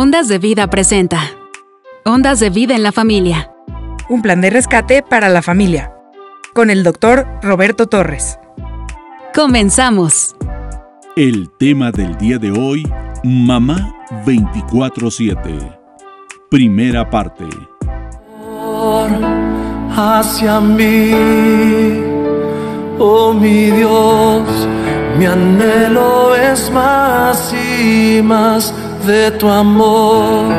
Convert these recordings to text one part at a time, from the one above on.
Ondas de Vida presenta. Ondas de Vida en la Familia. Un plan de rescate para la familia. Con el doctor Roberto Torres. Comenzamos. El tema del día de hoy, Mamá 24-7. Primera parte. Hacia mí, oh mi Dios, mi anhelo es más y más de tu amor.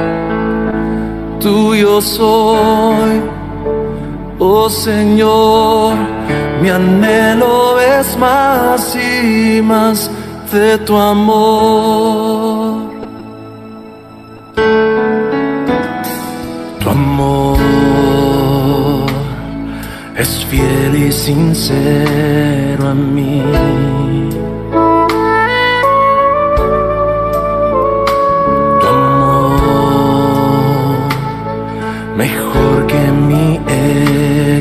Tuyo soy, oh Señor, mi anhelo es más y más de tu amor. Tu amor es fiel y sincero a mí.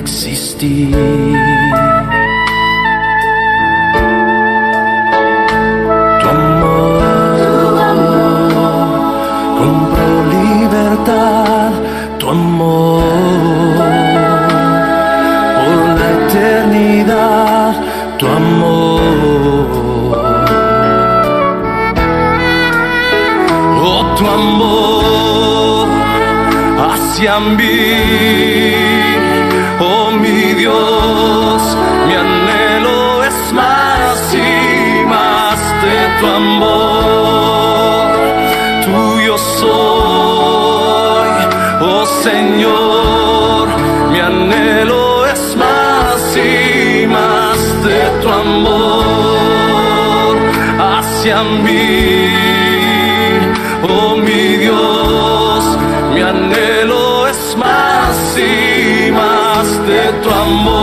Existir. Tu amor compró libertad, tu amor por la eternidad, tu amor. Oh, tu amor hacia mí, tu amor. Tuyo soy, oh Señor, mi anhelo es más y más de tu amor hacia mí. Oh mi Dios, mi anhelo es más y más de tu amor.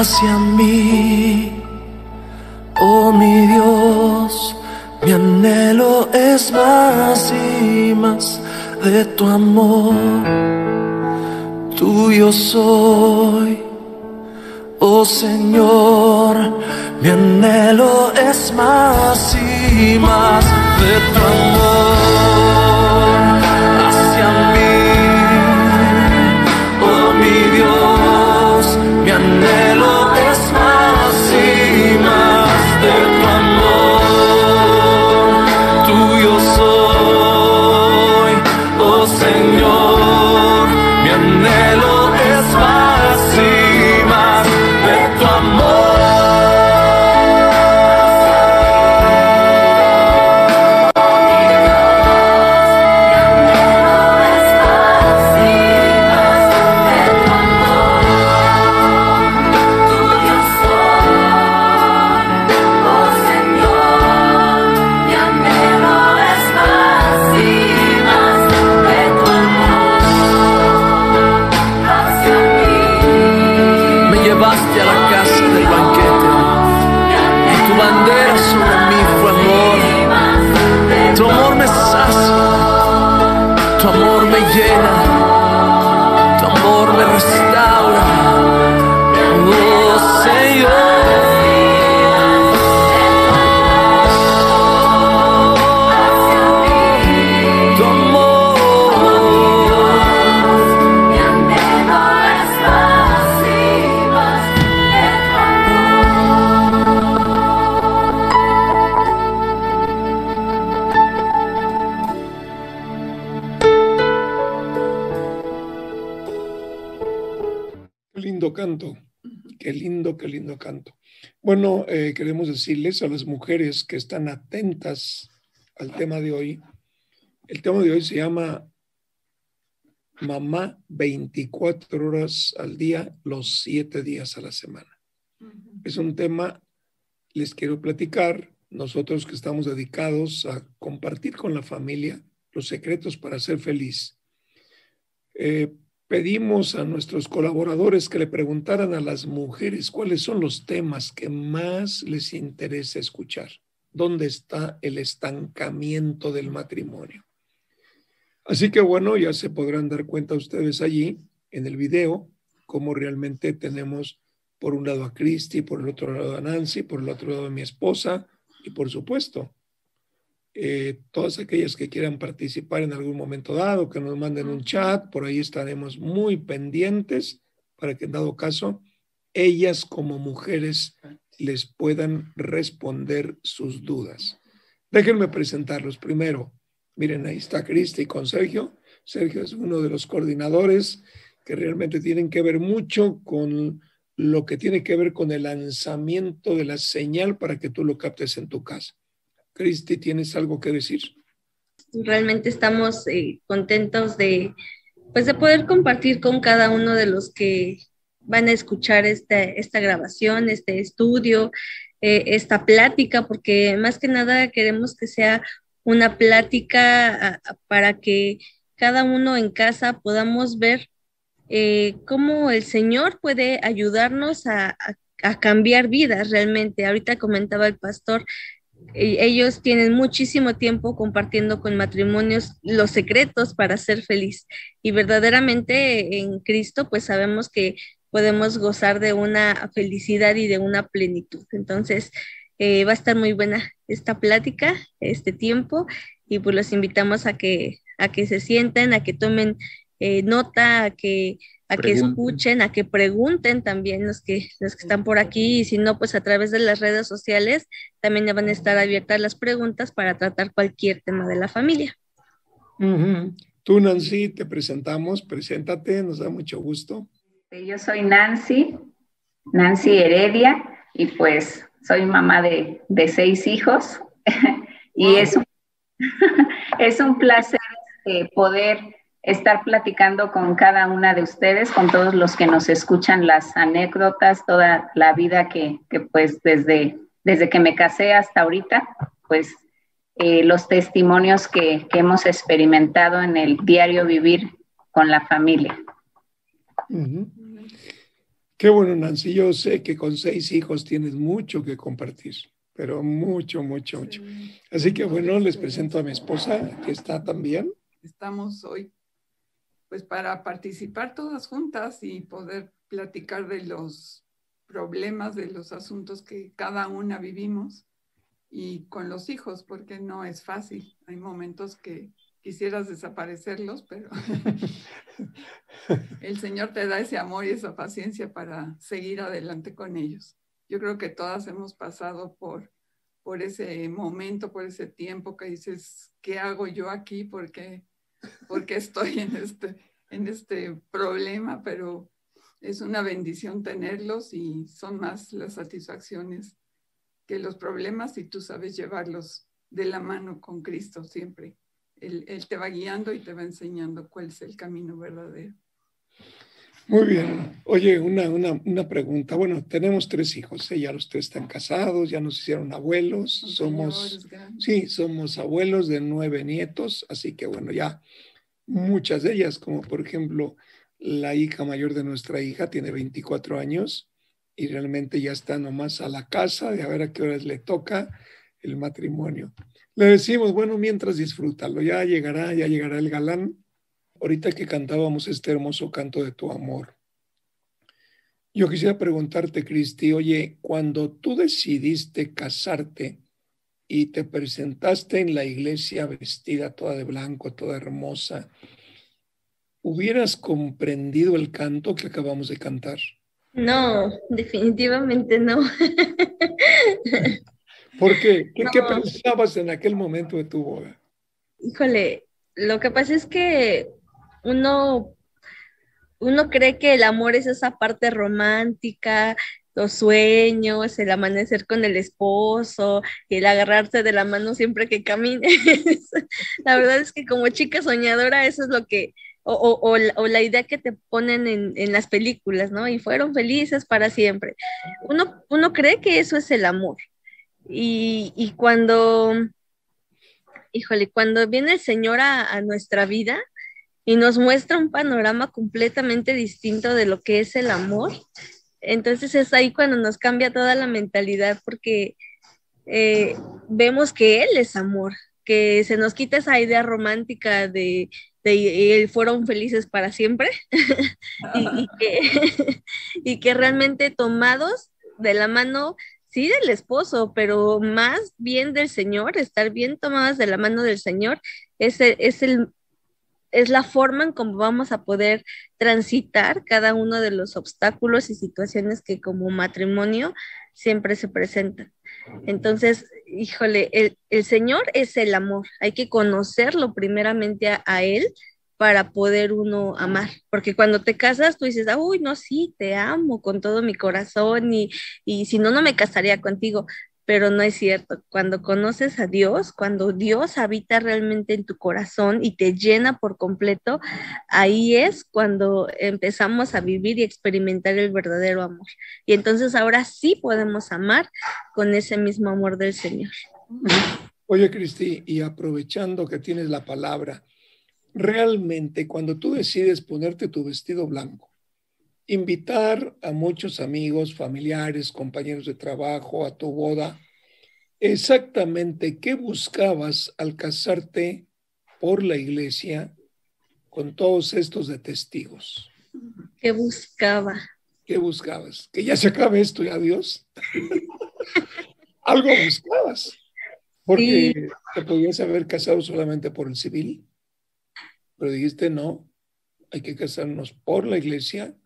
Hacia mí, oh mi Dios, mi anhelo es más y más de tu amor. Tuyo soy, oh Señor, mi anhelo es más y más de tu amor eh, queremos decirles a las mujeres que están atentas al tema de hoy. El tema de hoy se llama Mamá 24 horas al día, los siete días a la semana. Es un tema, les quiero platicar, nosotros que estamos dedicados a compartir con la familia los secretos para ser feliz. Eh, pedimos a nuestros colaboradores que le preguntaran a las mujeres cuáles son los temas que más les interesa escuchar. ¿Dónde está el estancamiento del matrimonio? Así que bueno, ya se podrán dar cuenta ustedes allí en el video cómo realmente tenemos por un lado a Cristi, por el otro lado a Nancy, por el otro lado a mi esposa y por supuesto eh, todas aquellas que quieran participar en algún momento dado, que nos manden un chat, por ahí estaremos muy pendientes para que en dado caso ellas como mujeres les puedan responder sus dudas. Déjenme presentarlos primero. Miren, ahí está Cristi con Sergio. Sergio es uno de los coordinadores que realmente tienen que ver mucho con lo que tiene que ver con el lanzamiento de la señal para que tú lo captes en tu casa. Cristi, ¿tienes algo que decir? Realmente estamos eh, contentos de, pues, de poder compartir con cada uno de los que van a escuchar esta grabación, este estudio, eh, esta plática, porque más que nada queremos que sea una plática para que cada uno en casa podamos ver eh, cómo el Señor puede ayudarnos a, a, cambiar vidas realmente. Ahorita comentaba el pastor ellos tienen muchísimo tiempo compartiendo con matrimonios los secretos para ser feliz. Y verdaderamente en Cristo, pues sabemos que podemos gozar de una felicidad y de una plenitud. Entonces, eh, va a estar muy buena esta plática, este tiempo, y pues los invitamos a que, a que se sienten, a que tomen eh, nota, a que a que escuchen, a que pregunten también los que, los que están por aquí. Y si no, pues a través de las redes sociales también van a estar abiertas las preguntas para tratar cualquier tema de la familia. Tú, Nancy, te presentamos, preséntate, nos da mucho gusto. Yo soy Nancy, Nancy Heredia, y pues soy mamá de, seis hijos. Y es, un, es un placer eh, poder estar platicando con cada una de ustedes, con todos los que nos escuchan las anécdotas, toda la vida que, pues desde, desde que me casé hasta ahorita, pues eh, los testimonios que, hemos experimentado en el diario vivir con la familia. Qué bueno, Nancy. Yo sé que con seis hijos tienes mucho que compartir, pero mucho, mucho, mucho. Así que bueno, les presento a mi esposa, que está también. Estamos hoy pues para participar todas juntas y poder platicar de los problemas, de los asuntos que cada una vivimos y con los hijos, porque no es fácil. Hay momentos que quisieras desaparecerlos, pero el Señor te da ese amor y esa paciencia para seguir adelante con ellos. Yo creo que todas hemos pasado por, por ese momento, por ese tiempo que dices, ¿qué hago yo aquí? Porque porque estoy en este, en este problema, pero es una bendición tenerlos y son más las satisfacciones que los problemas y tú sabes llevarlos de la mano con Cristo siempre. Él, él, te va guiando y te va enseñando cuál es el camino verdadero. Muy bien. Oye, una, una, una pregunta. Bueno, tenemos tres hijos, ¿eh? ya los tres están casados, ya nos hicieron abuelos, somos, sí, somos abuelos de nueve nietos, así que bueno, ya muchas de ellas, como por ejemplo la hija mayor de nuestra hija tiene 24 años y realmente ya está nomás a la casa de a ver a qué horas le toca el matrimonio. Le decimos, bueno, mientras disfrútalo, ya llegará, ya llegará el galán. Ahorita que cantábamos este hermoso canto de tu amor. Yo quisiera preguntarte, Cristi, oye, cuando tú decidiste casarte y te presentaste en la iglesia vestida toda de blanco, toda hermosa, ¿hubieras comprendido el canto que acabamos de cantar? No, definitivamente no. ¿Por qué? ¿Qué, ¿Qué, pensabas en aquel momento de tu boda? Híjole, lo que pasa es que uno, uno cree que el amor es esa parte romántica, los sueños, el amanecer con el esposo, el agarrarse de la mano siempre que camines. la verdad es que como chica soñadora, eso es lo que, o, la, idea que te ponen en, las películas, ¿no? Y fueron felices para siempre. Uno, uno cree que eso es el amor. Y, y cuando, híjole, cuando viene el Señor a, nuestra vida y nos muestra un panorama completamente distinto de lo que es el amor, entonces es ahí cuando nos cambia toda la mentalidad porque eh, vemos que Él es amor, que se nos quita esa idea romántica de, de fueron felices para siempre. Y, que, y que realmente tomados de la mano sí del esposo, pero más bien del Señor, estar bien tomadas de la mano del Señor, es, es, el, es la forma en cómo vamos a poder transitar cada uno de los obstáculos y situaciones que como matrimonio siempre se presentan. Entonces, híjole, el, el Señor es el amor, hay que conocerlo primeramente a, Él para poder uno amar, porque cuando te casas tú dices, uy, no, sí, te amo con todo mi corazón y, y si no, no me casaría contigo, pero no es cierto. Cuando conoces a Dios, cuando Dios habita realmente en tu corazón y te llena por completo, ahí es cuando empezamos a vivir y experimentar el verdadero amor. Y entonces ahora sí podemos amar con ese mismo amor del Señor. Oye, Cristi, y aprovechando que tienes la palabra, realmente cuando tú decides ponerte tu vestido blanco, invitar a muchos amigos, familiares, compañeros de trabajo a tu boda, exactamente qué buscabas al casarte por la iglesia con todos estos de testigos. ¿Qué buscaba? ¿Qué buscabas? Que ya se acabe esto, ya Dios. Algo buscabas. Porque te podías haber casado solamente por el civil pero dijiste no, hay que casarnos por la iglesia,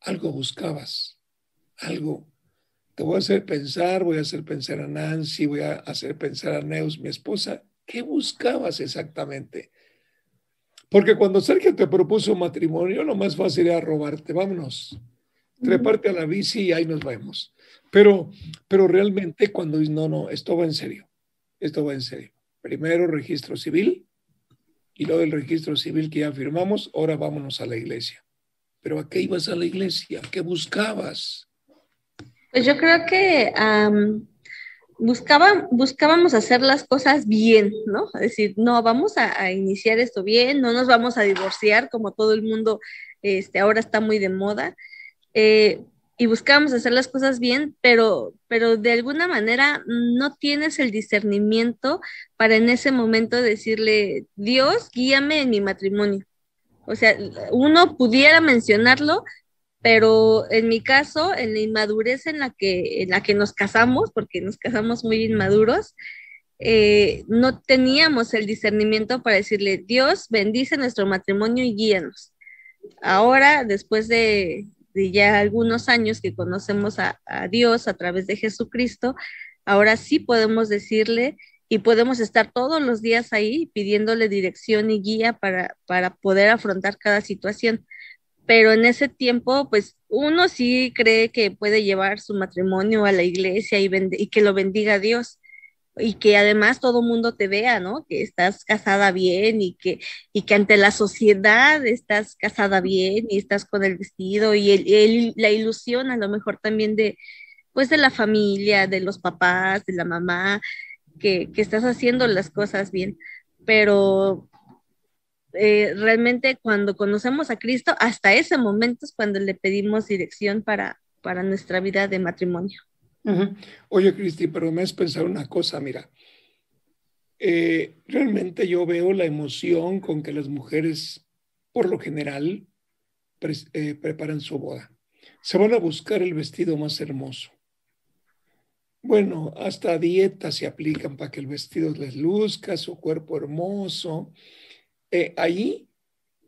algo buscabas, algo. Te voy a hacer pensar, voy a hacer pensar a Nancy, voy a hacer pensar a Neus, mi esposa, ¿qué buscabas exactamente? Porque cuando Sergio te propuso matrimonio, lo más fácil era robarte, vámonos, treparte a la bici y ahí nos vemos. Pero, pero realmente cuando dices, no, no, esto va en serio, esto va en serio. Primero registro civil, y luego del registro civil que ya firmamos, ahora vámonos a la iglesia. Pero ¿a qué ibas a la iglesia? ¿Qué buscabas? Pues yo creo que buscaba, buscábamos hacer las cosas bien, ¿no? Es decir, no, vamos a, iniciar esto bien, no nos vamos a divorciar como todo el mundo este, ahora está muy de moda. Eh, y buscábamos hacer las cosas bien, pero, pero de alguna manera no tienes el discernimiento para en ese momento decirle, Dios, guíame en mi matrimonio. O sea, uno pudiera mencionarlo, pero en mi caso, en la inmadurez en la que, en la que nos casamos, porque nos casamos muy inmaduros, eh, no teníamos el discernimiento para decirle, Dios, bendice nuestro matrimonio y guíanos. Ahora, después de, de ya algunos años que conocemos a, Dios a través de Jesucristo, ahora sí podemos decirle y podemos estar todos los días ahí pidiéndole dirección y guía para, para poder afrontar cada situación. Pero en ese tiempo, pues uno sí cree que puede llevar su matrimonio a la iglesia y, que lo bendiga Dios y que además todo mundo te vea, ¿no? Que estás casada bien y que, y que ante la sociedad estás casada bien y estás con el vestido y el, la ilusión a lo mejor también de, pues de la familia, de los papás, de la mamá, que, estás haciendo las cosas bien. Pero eh, realmente cuando conocemos a Cristo, hasta ese momento es cuando le pedimos dirección para, para nuestra vida de matrimonio. Oye, Cristi, pero me has pensado una cosa, mira. Eh, realmente yo veo la emoción con que las mujeres, por lo general, eh, preparan su boda. Se van a buscar el vestido más hermoso. Bueno, hasta dietas se aplican para que el vestido les luzca, su cuerpo hermoso. Eh, ahí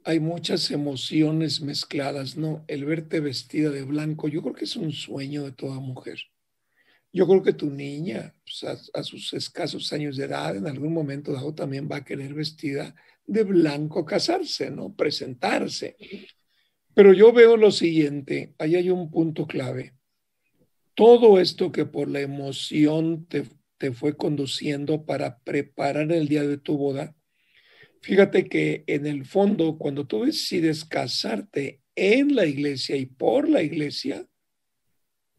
hay muchas emociones mezcladas, ¿no? El verte vestida de blanco, yo creo que es un sueño de toda mujer. Yo creo que tu niña, pues, a, sus escasos años de edad, en algún momento dado también va a querer vestida de blanco casarse, ¿no? Presentarse. Pero yo veo lo siguiente, ahí hay un punto clave. Todo esto que por la emoción te, te fue conduciendo para preparar el día de tu boda, Fíjate que en el fondo, cuando tú decides casarte en la iglesia y por la iglesia,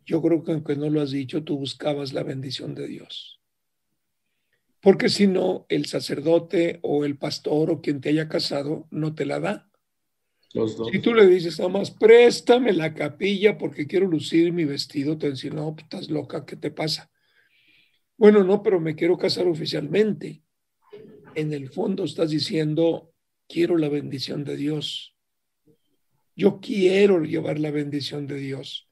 yo creo que aunque no lo has dicho, tú buscabas la bendición de Dios. Porque si no, el sacerdote o el pastor o quien te haya casado no te la da. Si tú le dices nada más, préstame la capilla porque quiero lucir mi vestido, te dicen, no, pues, estás loca, ¿qué te pasa? Bueno, no, pero me quiero casar oficialmente. En el fondo estás diciendo, quiero la bendición de Dios. Yo quiero llevar la bendición de Dios.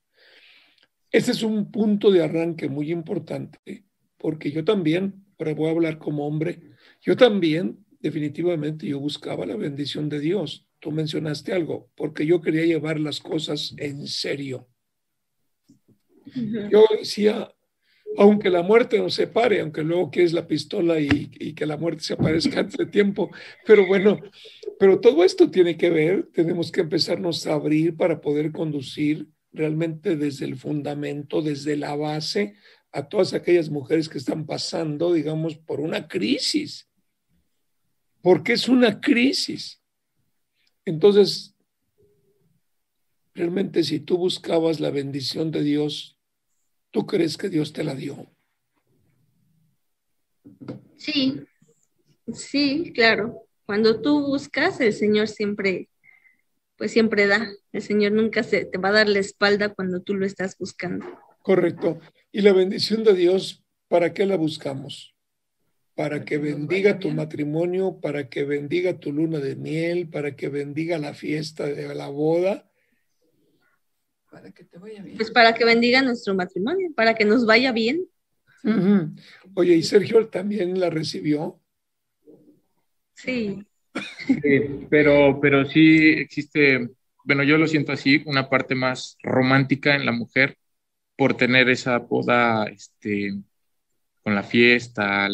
Ese es un punto de arranque muy importante, porque yo también, ahora voy a hablar como hombre, yo también, definitivamente, yo buscaba la bendición de Dios. Tú mencionaste algo, porque yo quería llevar las cosas en serio. Yo decía, aunque la muerte nos separe, aunque luego quieres la pistola y, y, que la muerte se aparezca antes de tiempo, pero bueno, pero todo esto tiene que ver, tenemos que empezarnos a abrir para poder conducir realmente desde el fundamento, desde la base, a todas aquellas mujeres que están pasando, digamos, por una crisis. Porque es una crisis. Entonces, realmente si tú buscabas la bendición de Dios, ¿tú crees que Dios te la dio? Sí, sí, claro. Cuando tú buscas, el Señor siempre pues siempre da. El Señor nunca se te va a dar la espalda cuando tú lo estás buscando. Correcto. Y la bendición de Dios, ¿para qué la buscamos? Para que bendiga tu matrimonio, para que bendiga tu luna de miel, para que bendiga la fiesta de la boda. Para que te vaya bien. Pues para que bendiga nuestro matrimonio, para que nos vaya bien. Uh -huh. Oye, ¿y Sergio también la recibió? Sí. Eh, pero, pero sí existe, bueno, yo lo siento así, una parte más romántica en la mujer por tener esa boda este, con la fiesta,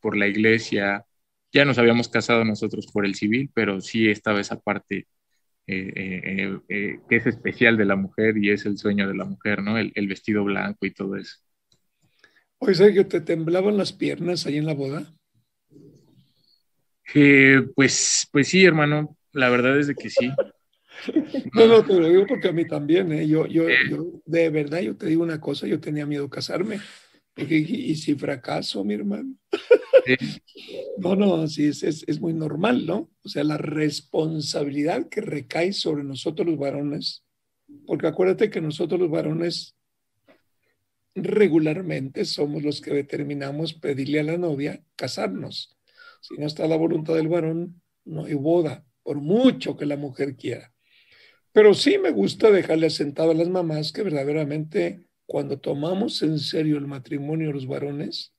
por la iglesia. Ya nos habíamos casado nosotros por el civil, pero sí estaba esa parte eh, eh, eh, que es especial de la mujer y es el sueño de la mujer, ¿no? El, el vestido blanco y todo eso. Oye, Sergio, ¿te temblaban las piernas ahí en la boda? Eh, pues, pues sí, hermano, la verdad es de que sí. No, no, te lo digo porque a mí también, ¿eh? yo, yo, yo, de verdad, yo te digo una cosa, yo tenía miedo de casarme. Porque, y, si fracaso, mi hermano. Sí. No, no, sí, es, es, es, muy normal, ¿no? O sea, la responsabilidad que recae sobre nosotros los varones, porque acuérdate que nosotros los varones regularmente somos los que determinamos pedirle a la novia casarnos. Si no está la voluntad del varón, no hay boda, por mucho que la mujer quiera. Pero sí me gusta dejarle asentado a las mamás que verdaderamente cuando tomamos en serio el matrimonio de los varones,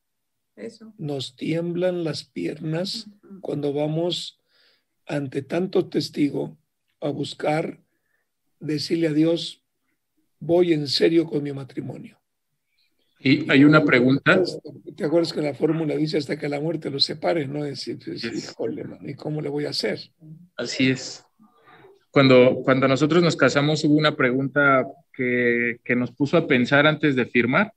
Eso. nos tiemblan las piernas uh -huh. cuando vamos ante tanto testigo a buscar decirle a Dios, voy en serio con mi matrimonio. Y hay una pregunta. ¿Te acuerdas que la fórmula dice hasta que la muerte los separe? ¿no? Es pues, híjole, ¿y cómo le voy a hacer? Así es. Cuando, cuando nosotros nos casamos hubo una pregunta que, nos puso a pensar antes de firmar,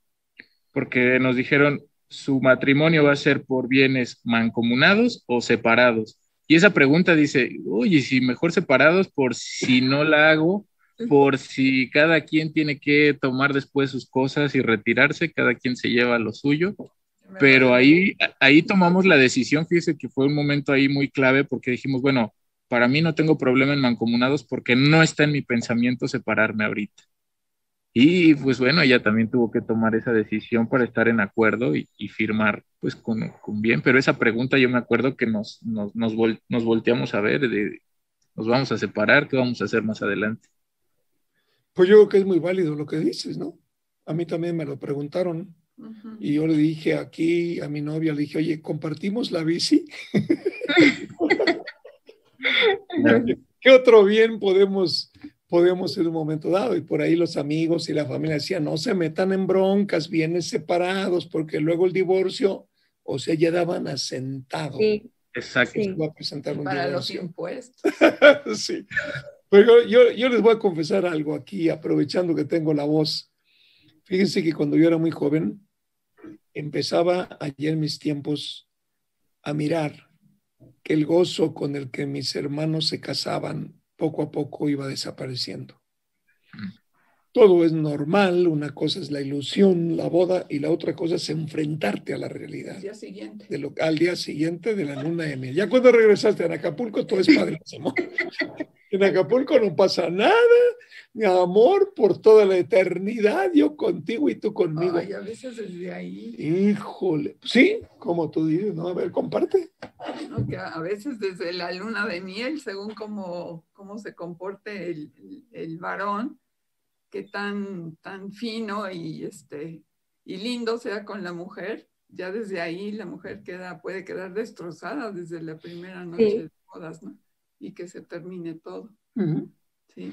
porque nos dijeron, ¿su matrimonio va a ser por bienes mancomunados o separados? Y esa pregunta dice, oye, si mejor separados por si no la hago, por si cada quien tiene que tomar después sus cosas y retirarse, cada quien se lleva lo suyo. Pero ahí, ahí tomamos la decisión, fíjese que fue un momento ahí muy clave porque dijimos, bueno, para mí no tengo problema en mancomunados porque no está en mi pensamiento separarme ahorita. Y pues bueno, ella también tuvo que tomar esa decisión para estar en acuerdo y, y firmar pues con, con, bien. Pero esa pregunta yo me acuerdo que nos, nos, nos, vol nos volteamos a ver, de, nos vamos a separar, ¿qué vamos a hacer más adelante? Pues yo creo que es muy válido lo que dices, ¿no? A mí también me lo preguntaron. Uh -huh. Y yo le dije aquí a mi novia, le dije, oye, ¿compartimos la bici? ¿Qué otro bien podemos, podemos en un momento dado? Y por ahí los amigos y la familia decían, no se metan en broncas, bienes separados, porque luego el divorcio, o sea, ya daban asentado. Sí. Exacto. Sí. Va a presentar un Para los impuestos. sí. Pero yo, yo, yo les voy a confesar algo aquí, aprovechando que tengo la voz. Fíjense que cuando yo era muy joven, empezaba allá en mis tiempos a mirar que el gozo con el que mis hermanos se casaban poco a poco iba desapareciendo. Todo es normal, una cosa es la ilusión, la boda, y la otra cosa es enfrentarte a la realidad. Al día siguiente. De lo, al día siguiente de la luna de miel. Ya cuando regresaste a Acapulco, todo es padrísimo. en Acapulco no pasa nada, mi amor, por toda la eternidad, yo contigo y tú conmigo. Ay, a veces desde ahí. Híjole, sí, como tú dices, ¿no? A ver, comparte. No, que a veces desde la luna de miel, según cómo, cómo se comporte el, el, el varón, que tan, tan fino y, este, y lindo sea con la mujer, ya desde ahí la mujer queda, puede quedar destrozada desde la primera noche Sí. de bodas, ¿no? Y que se termine todo. Sí.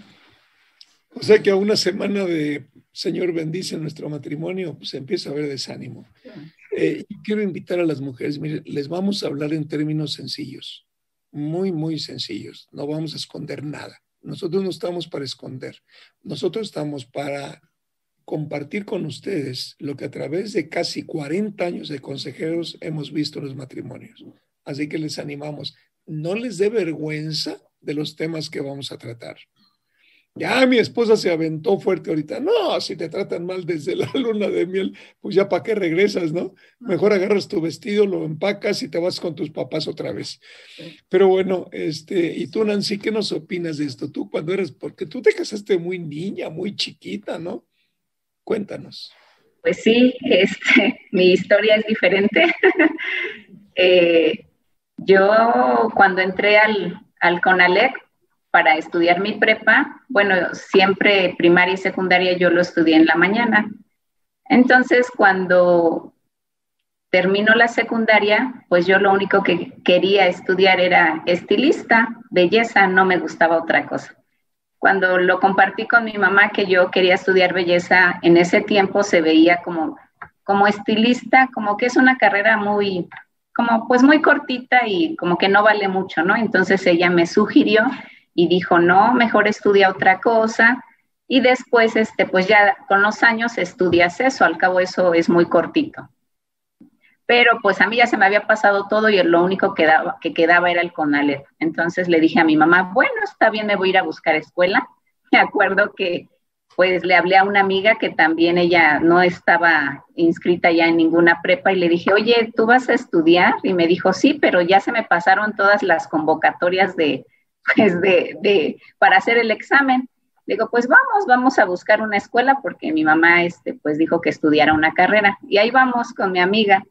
O sea que a una semana de Señor bendice nuestro matrimonio, pues empieza a haber desánimo. Eh, y quiero invitar a las mujeres, miren, les vamos a hablar en términos sencillos, muy, muy sencillos. No vamos a esconder nada. Nosotros no estamos para esconder. Nosotros estamos para compartir con ustedes lo que a través de casi 40 años de consejeros hemos visto en los matrimonios. Así que les animamos, no les dé vergüenza de los temas que vamos a tratar. Ya mi esposa se aventó fuerte ahorita. No, si te tratan mal desde la luna de miel, pues ya para qué regresas, ¿no? Mejor agarras tu vestido, lo empacas y te vas con tus papás otra vez. Pero bueno, este, y tú, Nancy, ¿qué nos opinas de esto? Tú cuando eres, porque tú te casaste muy niña, muy chiquita, ¿no? Cuéntanos. Pues sí, este, mi historia es diferente. Eh, yo cuando entré al, al CONALEC para estudiar mi prepa, bueno, siempre primaria y secundaria yo lo estudié en la mañana. Entonces, cuando terminó la secundaria, pues yo lo único que quería estudiar era estilista, belleza, no me gustaba otra cosa. Cuando lo compartí con mi mamá que yo quería estudiar belleza, en ese tiempo se veía como, como estilista, como que es una carrera muy, como pues muy cortita y como que no vale mucho, ¿no? Entonces ella me sugirió y dijo, no, mejor estudia otra cosa. Y después, este, pues ya con los años estudias eso, al cabo eso es muy cortito. Pero pues a mí ya se me había pasado todo y lo único que, daba, que quedaba era el CONALEP. Entonces le dije a mi mamá, bueno, está bien, me voy a ir a buscar escuela. Me acuerdo que pues le hablé a una amiga que también ella no estaba inscrita ya en ninguna prepa y le dije, oye, ¿tú vas a estudiar? Y me dijo, sí, pero ya se me pasaron todas las convocatorias de, pues de, de, para hacer el examen. Digo, pues vamos, vamos a buscar una escuela porque mi mamá, este, pues dijo que estudiara una carrera. Y ahí vamos con mi amiga.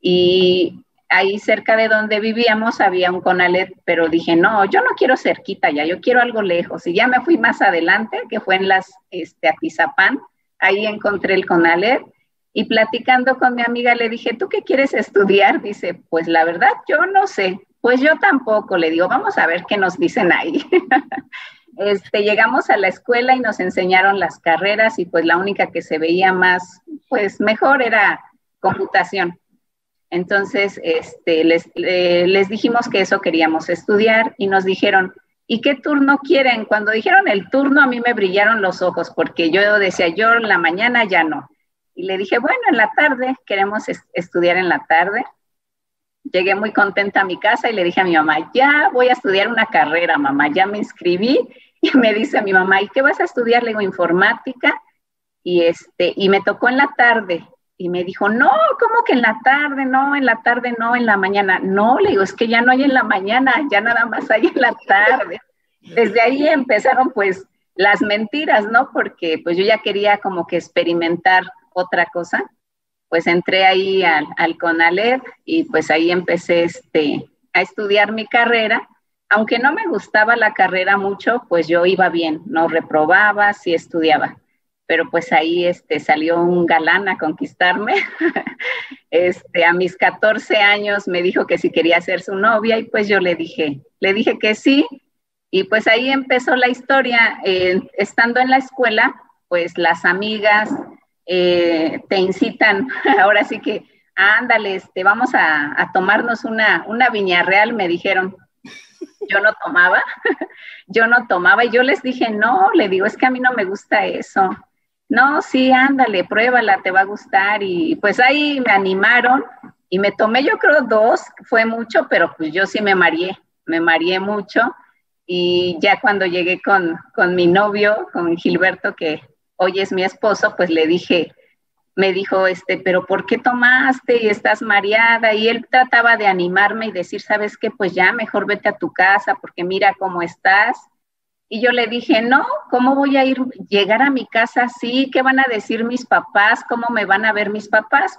Y ahí cerca de donde vivíamos había un Conalet, pero dije, no, yo no quiero cerquita ya, yo quiero algo lejos. Y ya me fui más adelante, que fue en las, este, Atizapán, ahí encontré el Conalet. Y platicando con mi amiga le dije, ¿tú qué quieres estudiar? Dice, pues la verdad, yo no sé. Pues yo tampoco, le digo, vamos a ver qué nos dicen ahí. este, llegamos a la escuela y nos enseñaron las carreras y pues la única que se veía más, pues mejor era computación. Entonces, este, les, dijimos que eso queríamos estudiar y nos dijeron, ¿y qué turno quieren? Cuando dijeron el turno a mí me brillaron los ojos porque yo decía, yo en la mañana ya no. Y le dije, bueno, en la tarde, queremos est estudiar en la tarde llegué muy contenta a mi casa y le dije a mi mamá, ya voy a estudiar una carrera, mamá, ya me inscribí. Y me dice mi mamá, ¿y qué vas a estudiar? Le digo, informática. Y, este, y me tocó en la tarde. Y me dijo, no, ¿cómo que en la tarde? No, en la tarde, no, en la mañana. No, le digo, es que ya no hay en la mañana, ya nada más hay en la tarde. Desde ahí empezaron pues las mentiras, ¿no? Porque pues yo ya quería como que experimentar otra cosa pues entré ahí al, al CONALEP y pues ahí empecé este, a estudiar mi carrera. Aunque no me gustaba la carrera mucho, pues yo iba bien, no reprobaba, sí estudiaba. Pero pues ahí este, salió un galán a conquistarme. este, a mis 14 años me dijo que si quería ser su novia y pues yo le dije, le dije que sí. Y pues ahí empezó la historia. Eh, estando en la escuela, pues las amigas, eh, te incitan, ahora sí que, ándale, este, vamos a, tomarnos una, una viña real, me dijeron. Yo no tomaba, yo no tomaba y yo les dije, no, le digo, es que a mí no me gusta eso. No, sí, ándale, pruébala, te va a gustar. Y pues ahí me animaron Y me tomé, yo creo, dos, fue mucho, pero pues yo sí me mareé, me mareé mucho. Y ya cuando llegué con, con mi novio, con Gilberto, que hoy es mi esposo, pues le dije, me dijo, este, pero ¿por qué tomaste y estás mareada? Y él trataba de animarme y decir, ¿sabes qué? Pues ya, mejor vete a tu casa porque mira cómo estás. Y yo le dije, no, ¿cómo voy a ir, llegar a mi casa así? ¿Qué van a decir mis papás? ¿Cómo me van a ver mis papás?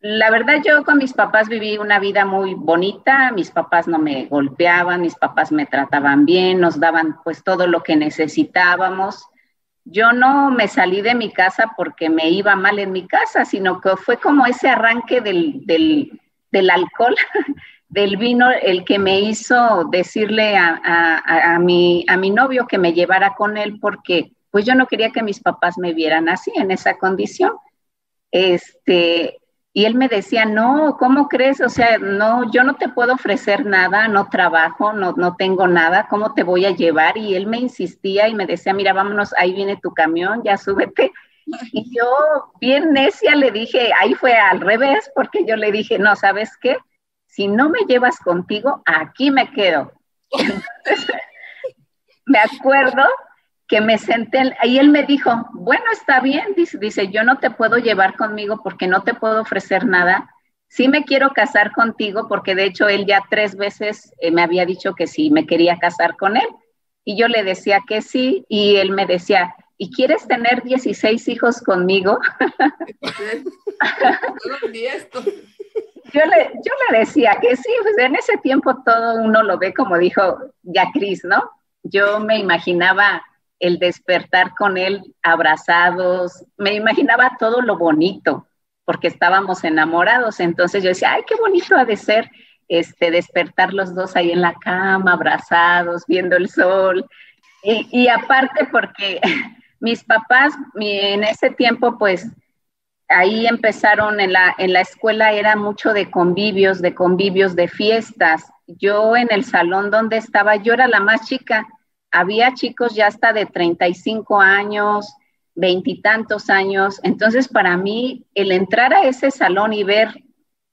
La verdad, yo con mis papás viví una vida muy bonita, mis papás no me golpeaban, mis papás me trataban bien, nos daban pues todo lo que necesitábamos. Yo no me salí de mi casa porque me iba mal en mi casa, sino que fue como ese arranque del, del, alcohol, del vino, el que me hizo decirle a, a, a, mi, a mi novio que me llevara con él porque pues yo no quería que mis papás me vieran así, en esa condición. Este, y él me decía, no, ¿cómo crees? O sea, no, yo no te puedo ofrecer nada, no trabajo, no, no tengo nada, ¿cómo te voy a llevar? Y él me insistía y me decía, mira, vámonos, ahí viene tu camión, ya súbete. Y yo, bien necia, le dije, ahí fue al revés, porque yo le dije, no, ¿sabes qué? Si no me llevas contigo, aquí me quedo. Entonces, me acuerdo que me senté, y él me dijo, bueno, está bien, dice, dice, yo no te puedo llevar conmigo porque no te puedo ofrecer nada. Sí me quiero casar contigo porque de hecho él ya tres veces eh, me había dicho que sí me quería casar con él. Y yo le decía que sí y él me decía, ¿y quieres tener 16 hijos conmigo? yo, le, yo le decía que sí, pues en ese tiempo todo uno lo ve como dijo ya Cris, ¿no? Yo me imaginaba el despertar con él abrazados, me imaginaba todo lo bonito, porque estábamos enamorados, entonces yo decía, ay, qué bonito ha de ser este, despertar los dos ahí en la cama, abrazados, viendo el sol, y, aparte porque mis papás en ese tiempo, pues, ahí empezaron en la, en la escuela, era mucho de convivios, de convivios, de fiestas. Yo en el salón donde estaba, yo era la más chica, había chicos ya hasta de 35 años, veintitantos años. Entonces, para mí, el entrar a ese salón y ver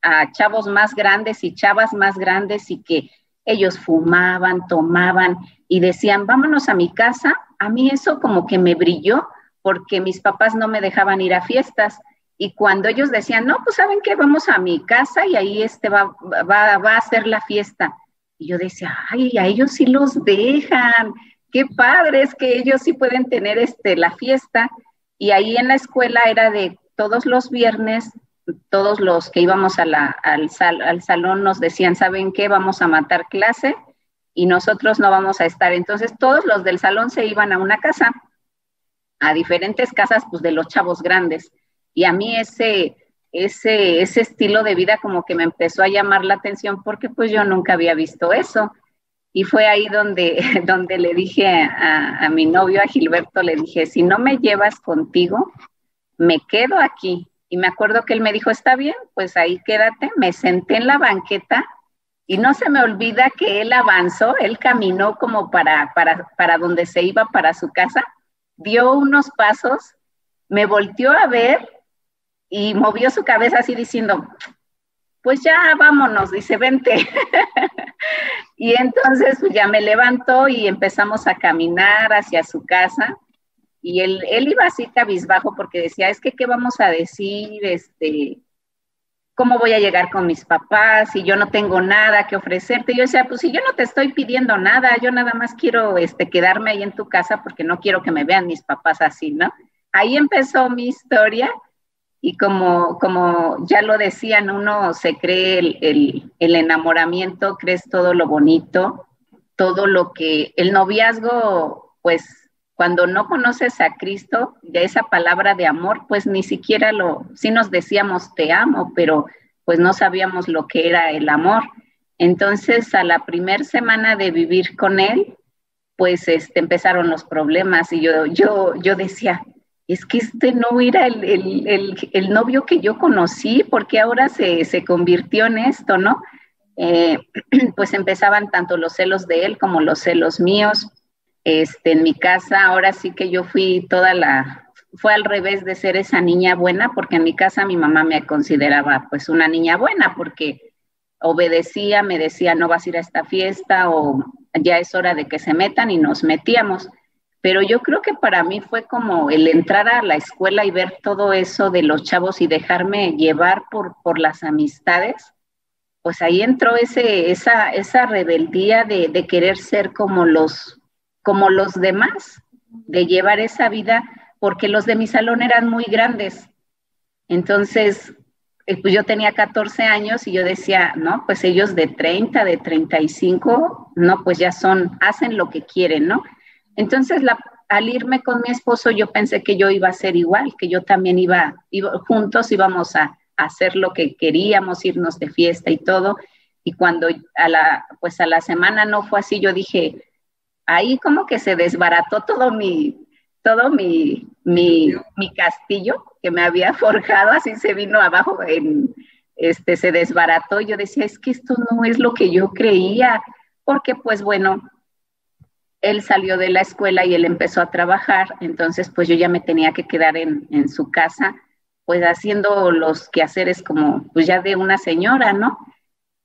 a chavos más grandes y chavas más grandes y que ellos fumaban, tomaban y decían, vámonos a mi casa, a mí eso como que me brilló porque mis papás no me dejaban ir a fiestas. Y cuando ellos decían, no, pues saben que vamos a mi casa y ahí este va, va, va a ser la fiesta. Y yo decía, ay, a ellos sí los dejan qué padre es que ellos sí pueden tener este, la fiesta. Y ahí en la escuela era de todos los viernes, todos los que íbamos a la, al, al salón nos decían, ¿saben qué? Vamos a matar clase y nosotros no vamos a estar. Entonces todos los del salón se iban a una casa, a diferentes casas pues de los chavos grandes. Y a mí ese, ese, ese estilo de vida como que me empezó a llamar la atención porque pues yo nunca había visto eso. Y fue ahí donde, donde le dije a, a, mi novio, a Gilberto, le dije, si no me llevas contigo, me quedo aquí. Y me acuerdo que él me dijo, está bien, pues ahí quédate. Me senté en la banqueta y no se me olvida que él avanzó, él caminó como para, para, para donde se iba, para su casa, dio unos pasos, me volteó a ver y movió su cabeza así diciendo, pues ya vámonos, dice, vente. y entonces pues, ya me levantó y empezamos a caminar hacia su casa. Y él, iba así cabizbajo porque decía, es que, ¿qué vamos a decir? Este, ¿Cómo voy a llegar con mis papás? Si yo no tengo nada que ofrecerte. Yo decía, pues si yo no te estoy pidiendo nada, yo nada más quiero este, quedarme ahí en tu casa porque no quiero que me vean mis papás así, ¿no? Ahí empezó mi historia y como, como ya lo decían, uno se cree el, el, enamoramiento, crees todo lo bonito, todo lo que el noviazgo, pues cuando no conoces a Cristo, ya esa palabra de amor, pues ni siquiera lo, sí nos decíamos te amo, pero pues no sabíamos lo que era el amor. Entonces, a la primera semana de vivir con él, pues este, empezaron los problemas y yo, yo, yo decía, es que este no era el, novio que yo conocí, porque ahora se, convirtió en esto, ¿no? Eh, pues empezaban tanto los celos de él como los celos míos. Este, en mi casa, ahora sí que yo fui toda la, fue al revés de ser esa niña buena, porque en mi casa mi mamá me consideraba pues una niña buena, porque obedecía, me decía, no vas a ir a esta fiesta o ya es hora de que se metan y nos metíamos. Pero yo creo que para mí fue como el entrar a la escuela y ver todo eso de los chavos y dejarme llevar por, por las amistades, pues ahí entró ese, esa, esa rebeldía de, de querer ser como los, como los demás, de llevar esa vida, porque los de mi salón eran muy grandes. Entonces, eh, pues yo tenía 14 años y yo decía, no, pues ellos de 30, de 35, no, pues ya son, hacen lo que quieren, ¿no? Entonces, al irme con mi esposo, yo pensé que yo iba a ser igual, que yo también iba, iba juntos íbamos a, a hacer lo que queríamos, irnos de fiesta y todo. Y cuando a la, pues a la semana no fue así, yo dije, ahí como que se desbarató todo mi, todo mi, mi, mi, castillo que me había forjado, así se vino abajo, en, este, se desbarató. Yo decía, es que esto no es lo que yo creía, porque pues bueno, él salió de la escuela y él empezó a trabajar, entonces pues yo ya me tenía que quedar en, en su casa, pues haciendo los quehaceres como pues ya de una señora, ¿no?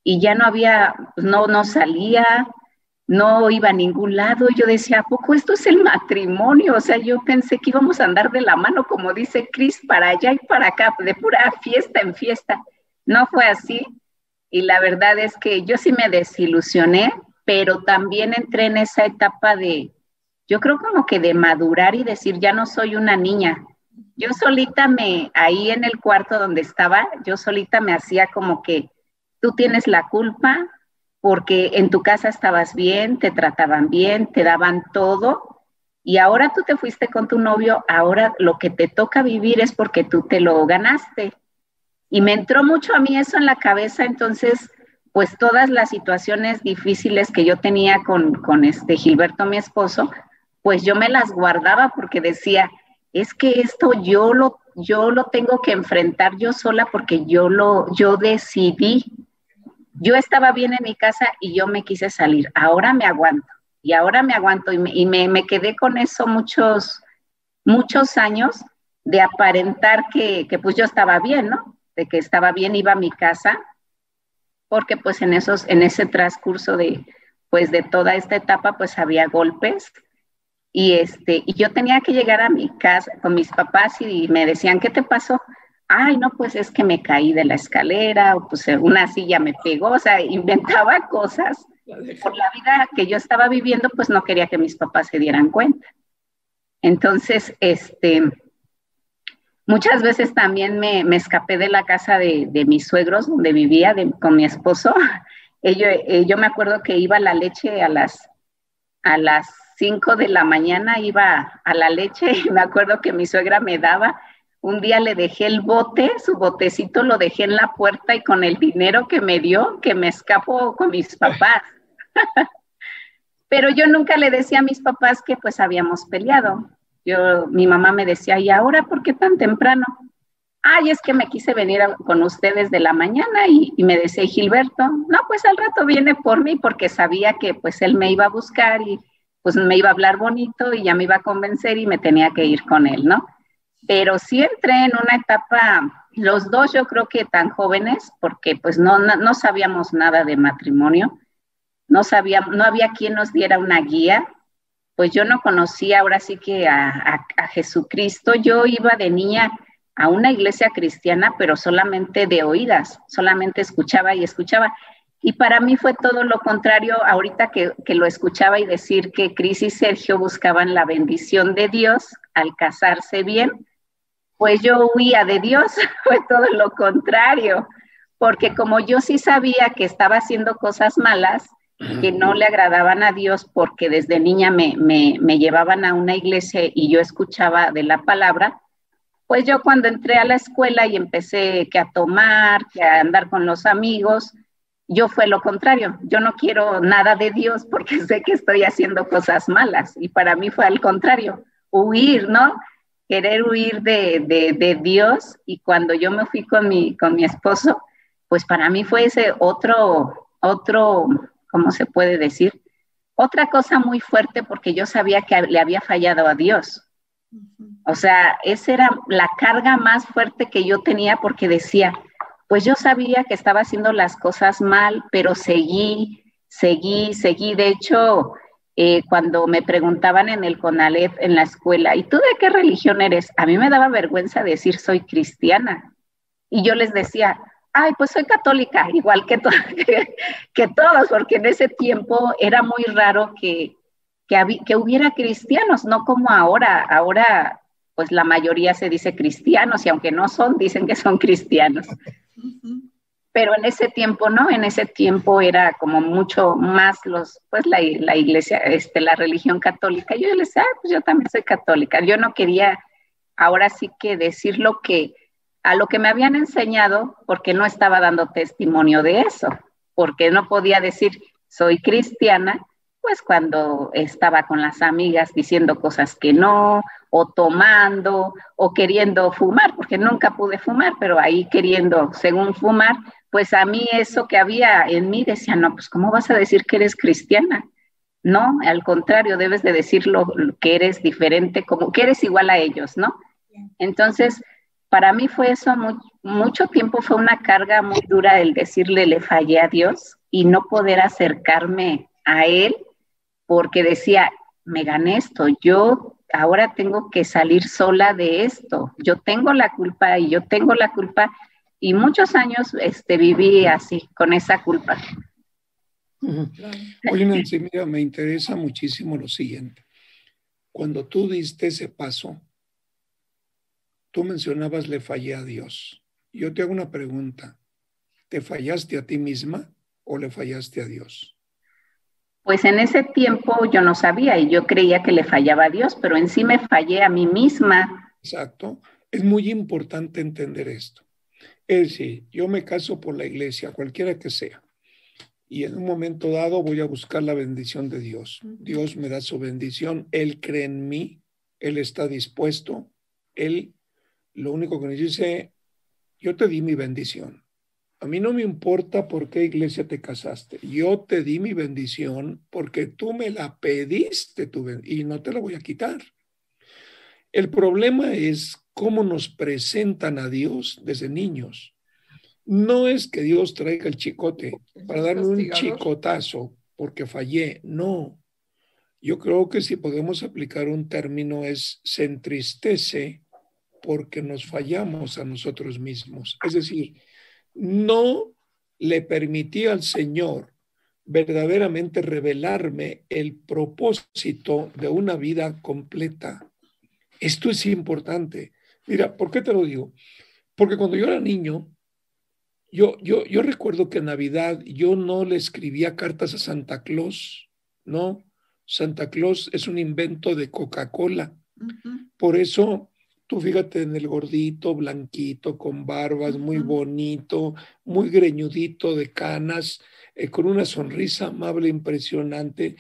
Y ya no había, pues, no, no salía, no iba a ningún lado. Yo decía, ¿a poco esto es el matrimonio? O sea, yo pensé que íbamos a andar de la mano, como dice Cris, para allá y para acá, de pura fiesta en fiesta. No fue así. Y la verdad es que yo sí me desilusioné, pero también entré en esa etapa de, yo creo como que de madurar y decir, ya no soy una niña. Yo solita me, ahí en el cuarto donde estaba, yo solita me hacía como que tú tienes la culpa, porque en tu casa estabas bien, te trataban bien, te daban todo, y ahora tú te fuiste con tu novio, ahora lo que te toca vivir es porque tú te lo ganaste. Y me entró mucho a mí eso en la cabeza, entonces, pues todas las situaciones difíciles que yo tenía con, con este Gilberto, mi esposo, pues yo me las guardaba porque decía, es que esto yo lo, yo lo tengo que enfrentar yo sola porque yo lo, yo decidí yo estaba bien en mi casa y yo me quise salir. Ahora me aguanto y ahora me aguanto y me, quedé con eso muchos, muchos años de aparentar que, que, pues yo estaba bien, ¿no? De que estaba bien, iba a mi casa, porque pues en esos, en ese transcurso de, pues de toda esta etapa, pues había golpes y este, y yo tenía que llegar a mi casa con mis papás y me decían, ¿qué te pasó? ay, no, pues es que me caí de la escalera, o pues una silla me pegó, o sea, inventaba cosas. Por la vida que yo estaba viviendo, pues no quería que mis papás se dieran cuenta. Entonces, este, muchas veces también me, escapé de la casa de, mis suegros, donde vivía con mi esposo. Ello, eh, yo me acuerdo que iba a la leche a las, a las 5 de la mañana, iba a la leche y me acuerdo que mi suegra me daba un día le dejé el bote, su botecito lo dejé en la puerta y con el dinero que me dio, que me escapó con mis papás. Pero yo nunca le decía a mis papás que pues habíamos peleado. Yo, mi mamá me decía, ¿y ahora por qué tan temprano? Ay, es que me quise venir con ustedes de la mañana y, me decía Gilberto, no, pues al rato viene por mí porque sabía que pues él me iba a buscar y pues me iba a hablar bonito y ya me iba a convencer y me tenía que ir con él, ¿no? pero sí entré en una etapa, los dos yo creo que tan jóvenes, porque pues no, no, sabíamos nada de matrimonio, no, sabíamos, no había quien nos diera una guía, pues yo no conocía ahora sí que a, a, Jesucristo, yo iba de niña a una iglesia cristiana, pero solamente de oídas, solamente escuchaba y escuchaba. Y para mí fue todo lo contrario ahorita que, que, lo escuchaba y decir que Cris y Sergio buscaban la bendición de Dios al casarse bien, pues yo huía de Dios, fue todo lo contrario, porque como yo sí sabía que estaba haciendo cosas malas, que no le agradaban a Dios, porque desde niña me, me, llevaban a una iglesia y yo escuchaba de la palabra, pues yo cuando entré a la escuela y empecé que a tomar, que a andar con los amigos, yo fue lo contrario. Yo no quiero nada de Dios porque sé que estoy haciendo cosas malas y para mí fue al contrario, huir, ¿no? querer huir de, de, Dios y cuando yo me fui con mi, con mi esposo, pues para mí fue ese otro, otro, ¿cómo se puede decir? Otra cosa muy fuerte porque yo sabía que le había fallado a Dios. O sea, esa era la carga más fuerte que yo tenía porque decía, pues yo sabía que estaba haciendo las cosas mal, pero seguí, seguí, seguí. De hecho, eh, cuando me preguntaban en el CONALEP, en la escuela, ¿y tú de qué religión eres? A mí me daba vergüenza decir soy cristiana. Y yo les decía, ay, pues soy católica, igual que, que, todos, porque en ese tiempo era muy raro que, que, hubiera cristianos, no como ahora. Ahora, pues la mayoría se dice cristianos y aunque no son, dicen que son cristianos pero en ese tiempo no, en ese tiempo era como mucho más los, pues la, la iglesia, este, la religión católica. Yo le decía, ah, pues yo también soy católica. Yo no quería ahora sí que decir lo que, a lo que me habían enseñado, porque no estaba dando testimonio de eso, porque no podía decir soy cristiana, pues cuando estaba con las amigas diciendo cosas que no, o tomando, o queriendo fumar, porque nunca pude fumar, pero ahí queriendo, según fumar, pues a mí eso que había en mí decía, no, pues ¿cómo vas a decir que eres cristiana? No, al contrario, debes de decirlo que eres diferente, como que eres igual a ellos, ¿no? Entonces, para mí fue eso, mucho tiempo fue una carga muy dura el decirle le fallé a Dios y no poder acercarme a Él porque decía, me gané esto, yo ahora tengo que salir sola de esto, yo tengo la culpa y yo tengo la culpa y muchos años este, viví así, con esa culpa. Oye, Nancy, mira, me interesa muchísimo lo siguiente. Cuando tú diste ese paso, tú mencionabas le fallé a Dios. Yo te hago una pregunta. ¿Te fallaste a ti misma o le fallaste a Dios? Pues en ese tiempo yo no sabía y yo creía que le fallaba a Dios, pero en sí me fallé a mí misma. Exacto. Es muy importante entender esto. Es decir, yo me caso por la iglesia, cualquiera que sea, y en un momento dado voy a buscar la bendición de Dios. Dios me da su bendición, Él cree en mí, Él está dispuesto, Él lo único que me dice, yo te di mi bendición. A mí no me importa por qué iglesia te casaste. Yo te di mi bendición porque tú me la pediste tu y no te la voy a quitar. El problema es cómo nos presentan a Dios desde niños. No es que Dios traiga el chicote para darme un chicotazo porque fallé, no. Yo creo que si podemos aplicar un término es se entristece porque nos fallamos a nosotros mismos. Es decir, no le permití al Señor verdaderamente revelarme el propósito de una vida completa. Esto es importante. Mira, ¿por qué te lo digo? Porque cuando yo era niño, yo, yo, yo recuerdo que en Navidad yo no le escribía cartas a Santa Claus, ¿no? Santa Claus es un invento de Coca-Cola. Por eso, tú fíjate en el gordito, blanquito, con barbas, muy bonito, muy greñudito de canas, eh, con una sonrisa amable, impresionante.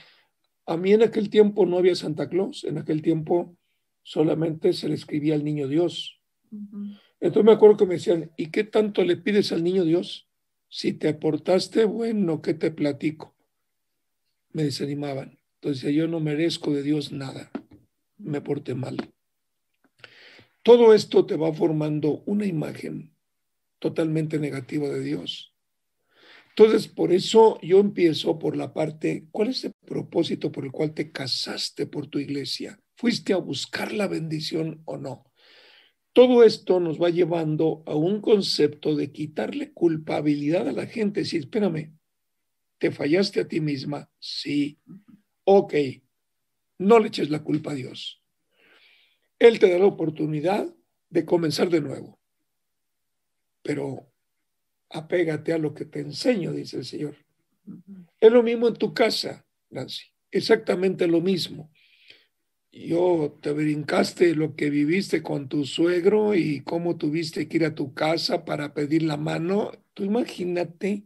A mí en aquel tiempo no había Santa Claus, en aquel tiempo solamente se le escribía al niño Dios. Entonces me acuerdo que me decían, ¿y qué tanto le pides al niño Dios? Si te aportaste, bueno, ¿qué te platico? Me desanimaban. Entonces yo no merezco de Dios nada, me porté mal. Todo esto te va formando una imagen totalmente negativa de Dios. Entonces, por eso yo empiezo por la parte, ¿cuál es el propósito por el cual te casaste por tu iglesia? ¿Fuiste a buscar la bendición o no? Todo esto nos va llevando a un concepto de quitarle culpabilidad a la gente. Si, espérame, ¿te fallaste a ti misma? Sí. Ok, no le eches la culpa a Dios. Él te da la oportunidad de comenzar de nuevo. Pero apégate a lo que te enseño, dice el Señor. Es lo mismo en tu casa, Nancy. Exactamente lo mismo yo te brincaste lo que viviste con tu suegro y cómo tuviste que ir a tu casa para pedir la mano. Tú imagínate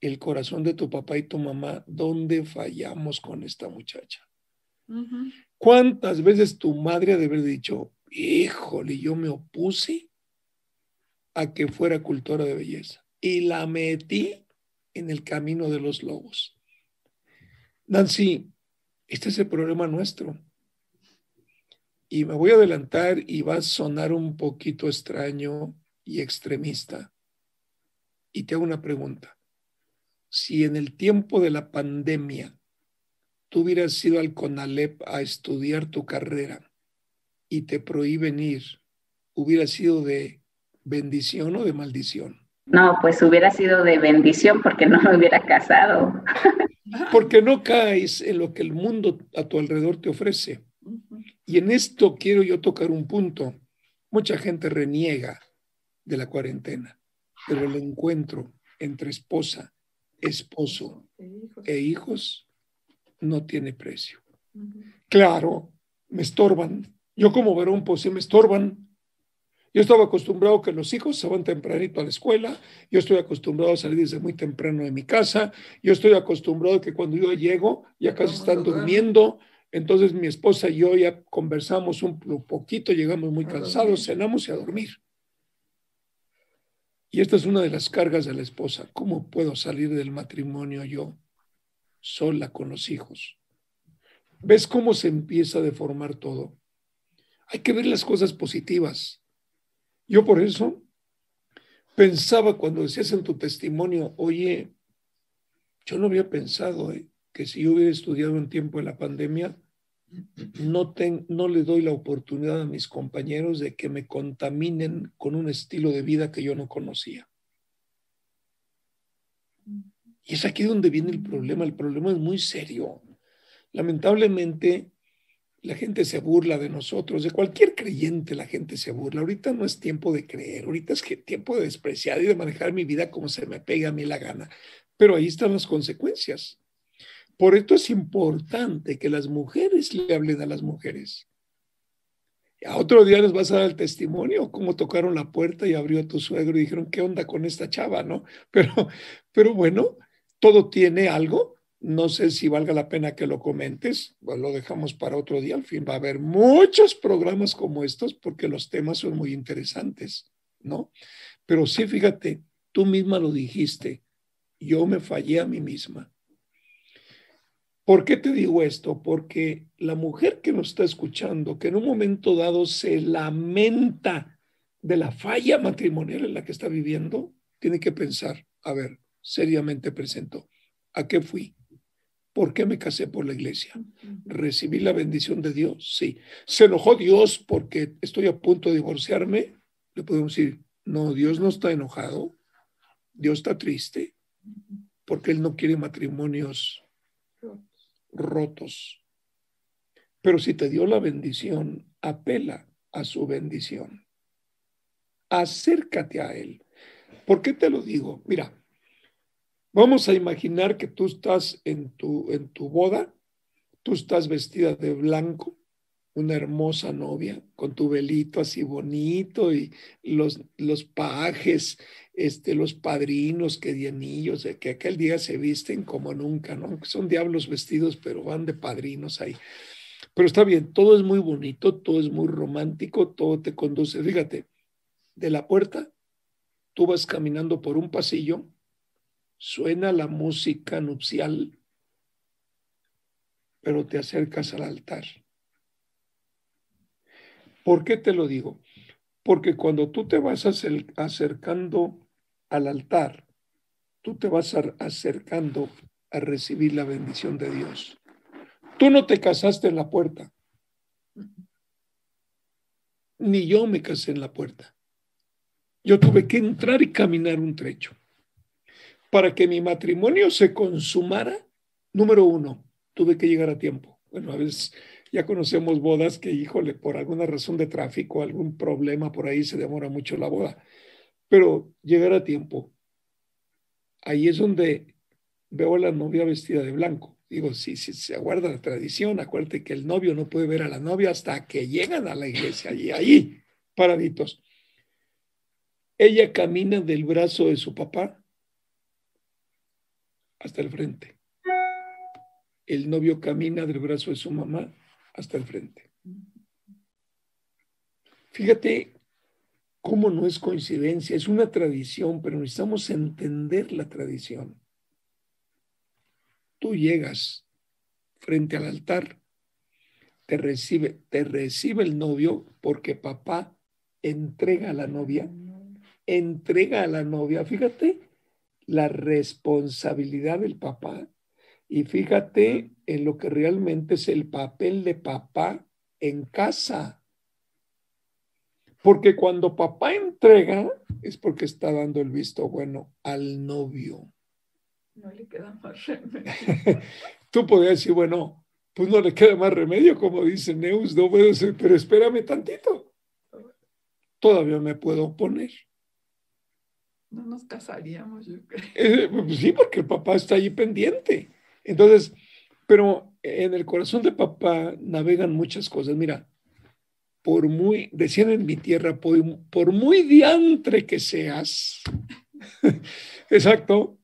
el corazón de tu papá y tu mamá, ¿dónde fallamos con esta muchacha? ¿Cuántas veces tu madre ha de haber dicho, híjole, yo me opuse a que fuera cultora de belleza y la metí en el camino de los lobos? Nancy, este es el problema nuestro Y me voy a adelantar y va a sonar un poquito extraño y extremista. Y te hago una pregunta. Si en el tiempo de la pandemia tú hubieras ido al CONALEP a estudiar tu carrera y te prohíben ir, ¿hubiera sido de bendición o de maldición? No, pues hubiera sido de bendición porque no me hubiera casado. Porque no caes en lo que el mundo a tu alrededor te ofrece. Y en esto quiero yo tocar un punto. Mucha gente reniega de la cuarentena, pero el encuentro entre esposa, esposo e hijos no tiene precio. Claro, me estorban. Yo como varón, pues sí me estorban. Yo estaba acostumbrado que los hijos se van tempranito a la escuela, yo estoy acostumbrado a salir desde muy temprano de mi casa, yo estoy acostumbrado que cuando yo llego ya casi están durmiendo, entonces mi esposa y yo ya conversamos un poquito, llegamos muy cansados, cenamos y a dormir. Y esta es una de las cargas de la esposa. ¿Cómo puedo salir del matrimonio yo sola con los hijos? ¿Ves cómo se empieza a deformar todo? Hay que ver las cosas positivas. Yo por eso pensaba cuando decías en tu testimonio, oye, yo no había pensado eh, que si yo hubiera estudiado un tiempo en la pandemia, no, no le doy la oportunidad a mis compañeros de que me contaminen con un estilo de vida que yo no conocía. Y es aquí donde viene el problema. El problema es muy serio. Lamentablemente, la gente se burla de nosotros, de cualquier creyente la gente se burla. Ahorita no es tiempo de creer, ahorita es tiempo de despreciar y de manejar mi vida como se me pega a mí la gana. Pero ahí están las consecuencias. Por esto es importante que las mujeres le hablen a las mujeres. A otro día les vas a dar el testimonio, cómo tocaron la puerta y abrió a tu suegro y dijeron, ¿qué onda con esta chava? ¿No? Pero, pero bueno, todo tiene algo no sé si valga la pena que lo comentes, pues lo dejamos para otro día. Al fin va a haber muchos programas como estos porque los temas son muy interesantes, ¿no? Pero sí, fíjate, tú misma lo dijiste, yo me fallé a mí misma. ¿Por qué te digo esto? Porque la mujer que nos está escuchando, que en un momento dado se lamenta de la falla matrimonial en la que está viviendo, tiene que pensar, a ver, seriamente presento, ¿a qué fui? ¿Por qué me casé por la iglesia? ¿Recibí la bendición de Dios? Sí. ¿Se enojó Dios porque estoy a punto de divorciarme? Le podemos decir, no, Dios no está enojado. Dios está triste porque Él no quiere matrimonios rotos. Pero si te dio la bendición, apela a su bendición. Acércate a Él. ¿Por qué te lo digo? Mira, Vamos a imaginar que tú estás en tu, en tu boda, tú estás vestida de blanco, una hermosa novia, con tu velito así bonito y los, los pajes, este, los padrinos que de que aquel día se visten como nunca, ¿no? Son diablos vestidos, pero van de padrinos ahí. Pero está bien, todo es muy bonito, todo es muy romántico, todo te conduce. Fíjate, de la puerta, tú vas caminando por un pasillo suena la música nupcial, pero te acercas al altar. ¿Por qué te lo digo? Porque cuando tú te vas acercando al altar, tú te vas acercando a recibir la bendición de Dios. Tú no te casaste en la puerta, ni yo me casé en la puerta. Yo tuve que entrar y caminar un trecho para que mi matrimonio se consumara, número uno, tuve que llegar a tiempo. Bueno, a veces ya conocemos bodas que, híjole, por alguna razón de tráfico, algún problema por ahí se demora mucho la boda. Pero llegar a tiempo, ahí es donde veo a la novia vestida de blanco. Digo, si sí, se aguarda la tradición, acuérdate que el novio no puede ver a la novia hasta que llegan a la iglesia, y ahí, paraditos. Ella camina del brazo de su papá hasta el frente. El novio camina del brazo de su mamá hasta el frente. Fíjate cómo no es coincidencia, es una tradición, pero necesitamos entender la tradición. Tú llegas frente al altar, te recibe, te recibe el novio porque papá entrega a la novia, entrega a la novia, fíjate la responsabilidad del papá y fíjate en lo que realmente es el papel de papá en casa. Porque cuando papá entrega es porque está dando el visto bueno al novio. No le queda más remedio. Tú podrías decir, bueno, pues no le queda más remedio, como dice Neus, no puedo ser, pero espérame tantito. Todavía me puedo oponer. No nos casaríamos, yo creo. Eh, pues sí, porque el papá está ahí pendiente. Entonces, pero en el corazón de papá navegan muchas cosas. Mira, por muy, decían en mi tierra, por, por muy diantre que seas, exacto,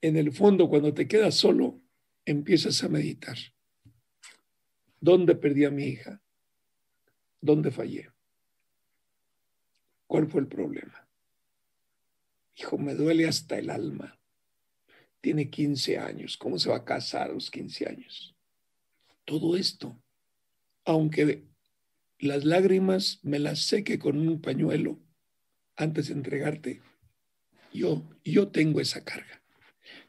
en el fondo cuando te quedas solo, empiezas a meditar. ¿Dónde perdí a mi hija? ¿Dónde fallé? ¿Cuál fue el problema? Hijo, me duele hasta el alma. Tiene 15 años. ¿Cómo se va a casar a los 15 años? Todo esto, aunque las lágrimas me las seque con un pañuelo antes de entregarte, yo, yo tengo esa carga.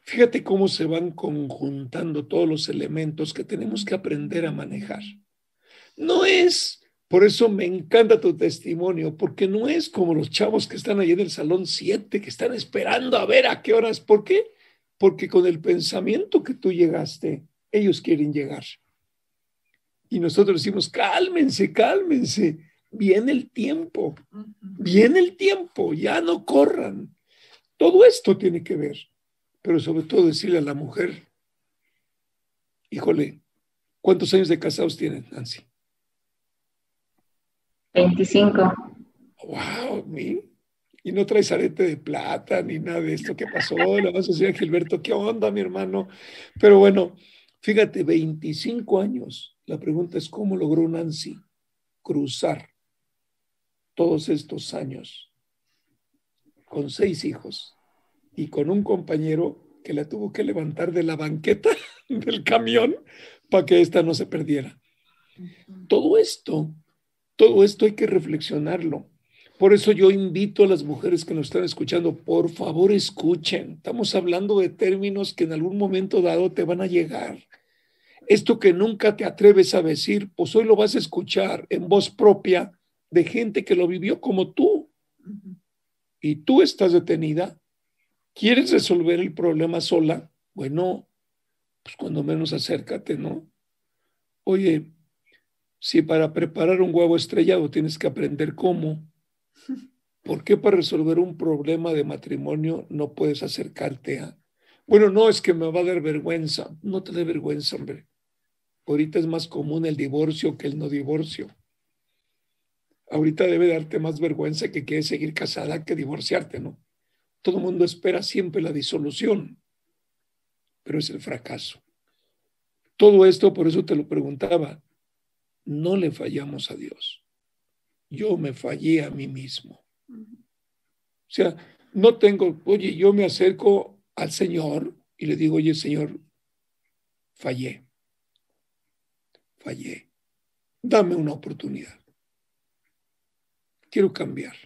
Fíjate cómo se van conjuntando todos los elementos que tenemos que aprender a manejar. No es, por eso me encanta tu testimonio, porque no es como los chavos que están ahí en el salón 7, que están esperando a ver a qué horas. ¿Por qué? Porque con el pensamiento que tú llegaste, ellos quieren llegar. Y nosotros decimos, cálmense, cálmense, viene el tiempo, viene el tiempo, ya no corran. Todo esto tiene que ver pero sobre todo decirle a la mujer, híjole, ¿cuántos años de casados tienen, Nancy? 25. Wow, ¿mi? Y no traes arete de plata ni nada de esto. ¿Qué pasó? Le vas a decir a Gilberto, ¿qué onda, mi hermano? Pero bueno, fíjate, 25 años. La pregunta es, ¿cómo logró Nancy cruzar todos estos años con seis hijos? y con un compañero que la tuvo que levantar de la banqueta del camión para que ésta no se perdiera. Todo esto, todo esto hay que reflexionarlo. Por eso yo invito a las mujeres que nos están escuchando, por favor escuchen. Estamos hablando de términos que en algún momento dado te van a llegar. Esto que nunca te atreves a decir, pues hoy lo vas a escuchar en voz propia de gente que lo vivió como tú. Y tú estás detenida ¿Quieres resolver el problema sola? Bueno, pues cuando menos acércate, ¿no? Oye, si para preparar un huevo estrellado tienes que aprender cómo, ¿por qué para resolver un problema de matrimonio no puedes acercarte a... Bueno, no, es que me va a dar vergüenza. No te dé vergüenza, hombre. Ahorita es más común el divorcio que el no divorcio. Ahorita debe darte más vergüenza que quieres seguir casada que divorciarte, ¿no? Todo el mundo espera siempre la disolución, pero es el fracaso. Todo esto, por eso te lo preguntaba, no le fallamos a Dios. Yo me fallé a mí mismo. O sea, no tengo, oye, yo me acerco al Señor y le digo, oye, Señor, fallé, fallé, dame una oportunidad. Quiero cambiar.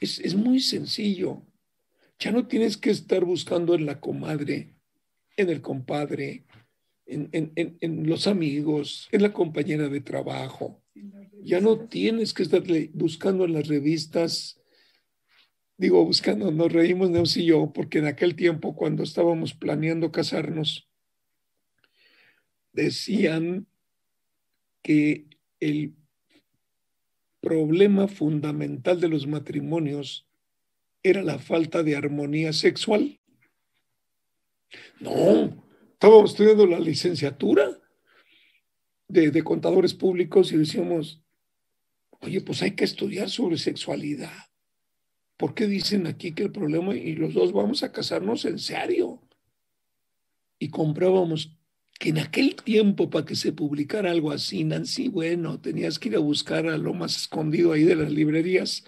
Es, es muy sencillo. Ya no tienes que estar buscando en la comadre, en el compadre, en, los amigos, en la compañera de trabajo. Ya no tienes que estar buscando en las revistas. Digo, buscando, nos reímos Neus y yo, porque en aquel tiempo, cuando estábamos planeando casarnos, decían que el problema fundamental de los matrimonios era la falta de armonía sexual. No, estábamos estudiando la licenciatura de, contadores públicos y decíamos, oye, pues hay que estudiar sobre sexualidad. ¿Por qué dicen aquí que el problema y los dos vamos a casarnos en serio? Y comprábamos que en aquel tiempo para que se publicara algo así, Nancy, bueno, tenías que ir a buscar a lo más escondido ahí de las librerías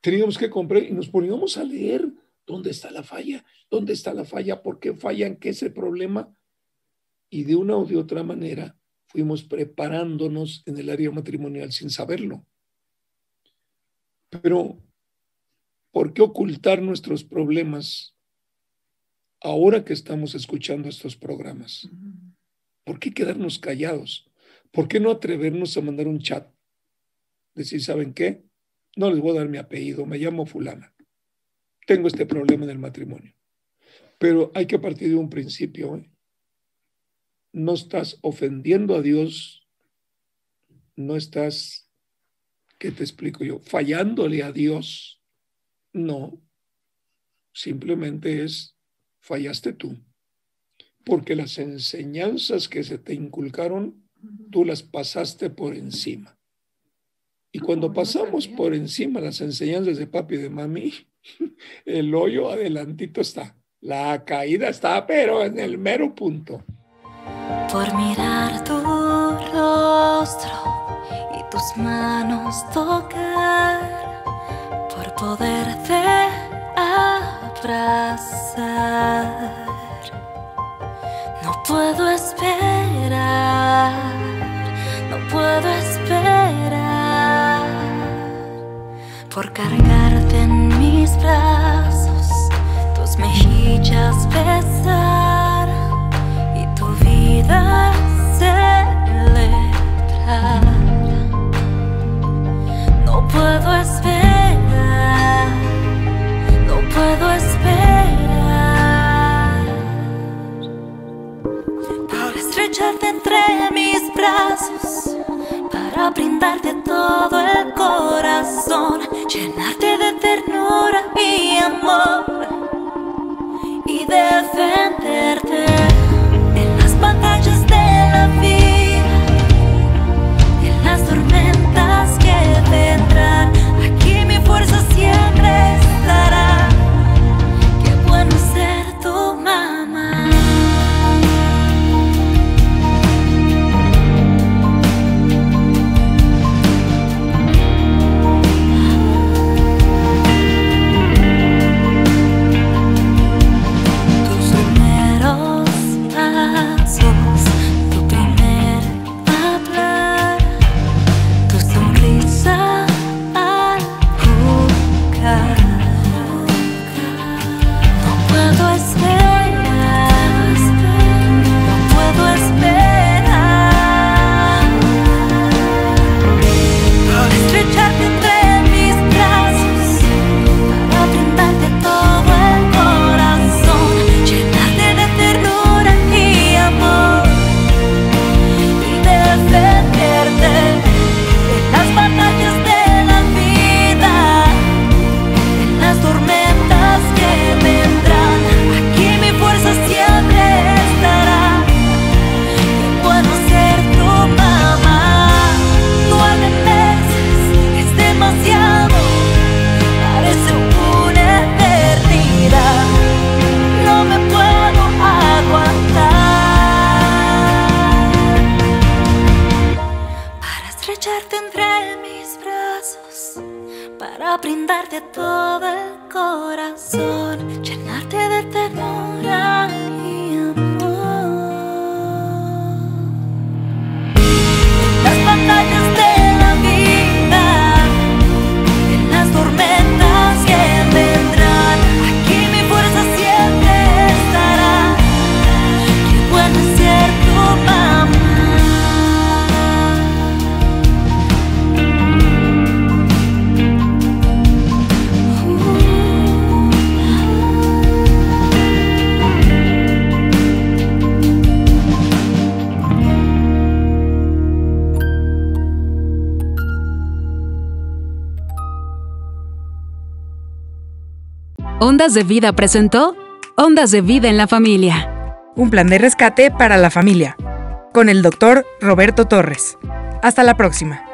teníamos que comprar y nos poníamos a leer dónde está la falla, dónde está la falla, por qué fallan, qué es el problema. Y de una o de otra manera fuimos preparándonos en el área matrimonial sin saberlo. Pero, ¿por qué ocultar nuestros problemas ahora que estamos escuchando estos programas? ¿Por qué quedarnos callados? ¿Por qué no atrevernos a mandar un chat? Decir, ¿saben qué? No les voy a dar mi apellido, me llamo fulana. Tengo este problema en el matrimonio. Pero hay que partir de un principio. ¿eh? No estás ofendiendo a Dios, no estás, ¿qué te explico yo? Fallándole a Dios. No, simplemente es, fallaste tú. Porque las enseñanzas que se te inculcaron, tú las pasaste por encima. Y cuando pasamos por encima las enseñanzas de papi y de mami, el hoyo adelantito está. La caída está, pero en el mero punto. Por mirar tu rostro y tus manos tocar, por poderte abrazar. No puedo esperar, no puedo esperar por cargarte en mis brazos, tus mejillas besar brindarte todo el corazón, llenarte Ondas de Vida presentó Ondas de Vida en la Familia. Un plan de rescate para la familia. Con el doctor Roberto Torres. Hasta la próxima.